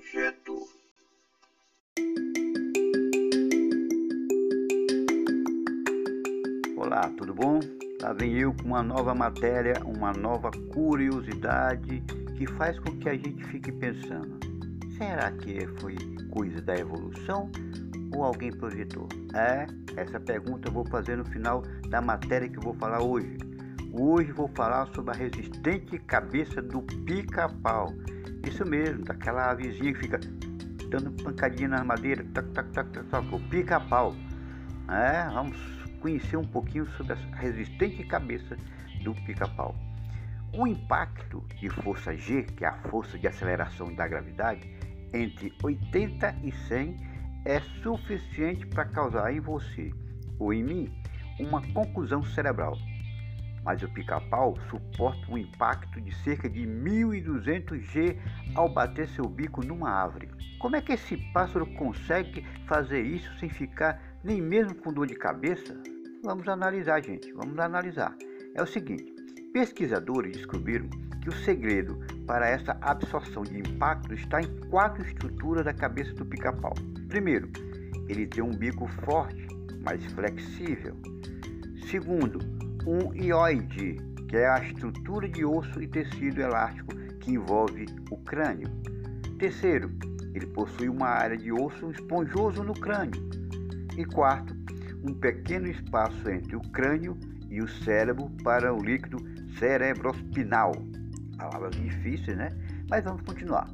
projeto. Olá, tudo bom? Lá vem eu com uma nova matéria, uma nova curiosidade que faz com que a gente fique pensando: será que foi coisa da evolução ou alguém projetou? É, essa pergunta eu vou fazer no final da matéria que eu vou falar hoje. Hoje vou falar sobre a resistente cabeça do pica-pau. Isso mesmo, daquela avezinha que fica dando pancadinha na madeira, tac, tac, tac, tac, tac, o pica-pau. É, vamos conhecer um pouquinho sobre a resistente cabeça do pica-pau. O impacto de força G, que é a força de aceleração da gravidade, entre 80 e 100 é suficiente para causar em você ou em mim uma conclusão cerebral. Mas o pica-pau suporta um impacto de cerca de 1200 G ao bater seu bico numa árvore. Como é que esse pássaro consegue fazer isso sem ficar nem mesmo com dor de cabeça? Vamos analisar, gente, vamos analisar. É o seguinte: pesquisadores descobriram que o segredo para essa absorção de impacto está em quatro estruturas da cabeça do pica-pau. Primeiro, ele tem um bico forte, mais flexível. Segundo, um ióide, que é a estrutura de osso e tecido elástico que envolve o crânio. Terceiro, ele possui uma área de osso esponjoso no crânio. E quarto, um pequeno espaço entre o crânio e o cérebro para o líquido cerebrospinal. Palavras difíceis, né? Mas vamos continuar.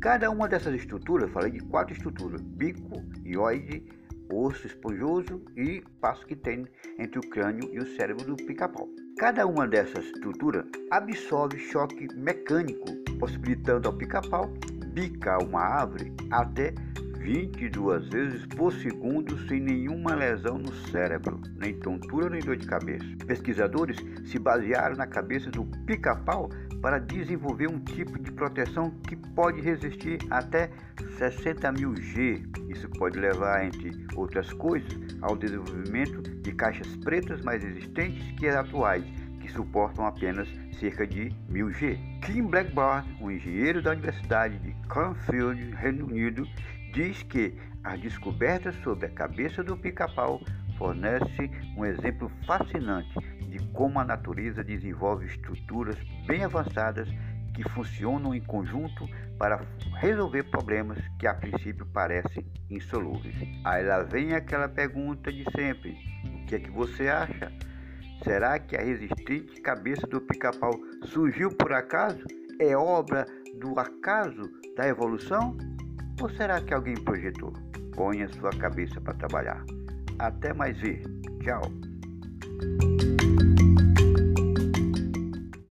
Cada uma dessas estruturas, falei de quatro estruturas: bico, ióide, osso esponjoso e passo que tem entre o crânio e o cérebro do pica-pau. Cada uma dessas estruturas absorve choque mecânico, possibilitando ao pica-pau bicar uma árvore até 22 vezes por segundo sem nenhuma lesão no cérebro, nem tontura nem dor de cabeça. Pesquisadores se basearam na cabeça do pica-pau para desenvolver um tipo de proteção que pode resistir até 60 mil G. Isso pode levar, entre outras coisas, ao desenvolvimento de caixas pretas mais resistentes que as atuais, que suportam apenas cerca de 1000 G. Kim Blackburn, um engenheiro da Universidade de Cranfield, Reino Unido, diz que as descobertas sobre a cabeça do pica-pau fornece um exemplo fascinante de como a natureza desenvolve estruturas bem avançadas que funcionam em conjunto para resolver problemas que a princípio parecem insolúveis. Aí lá vem aquela pergunta de sempre: o que é que você acha? Será que a resistente cabeça do pica-pau surgiu por acaso? É obra do acaso da evolução? Ou será que alguém projetou? Ponha sua cabeça para trabalhar. Até mais ver. Tchau.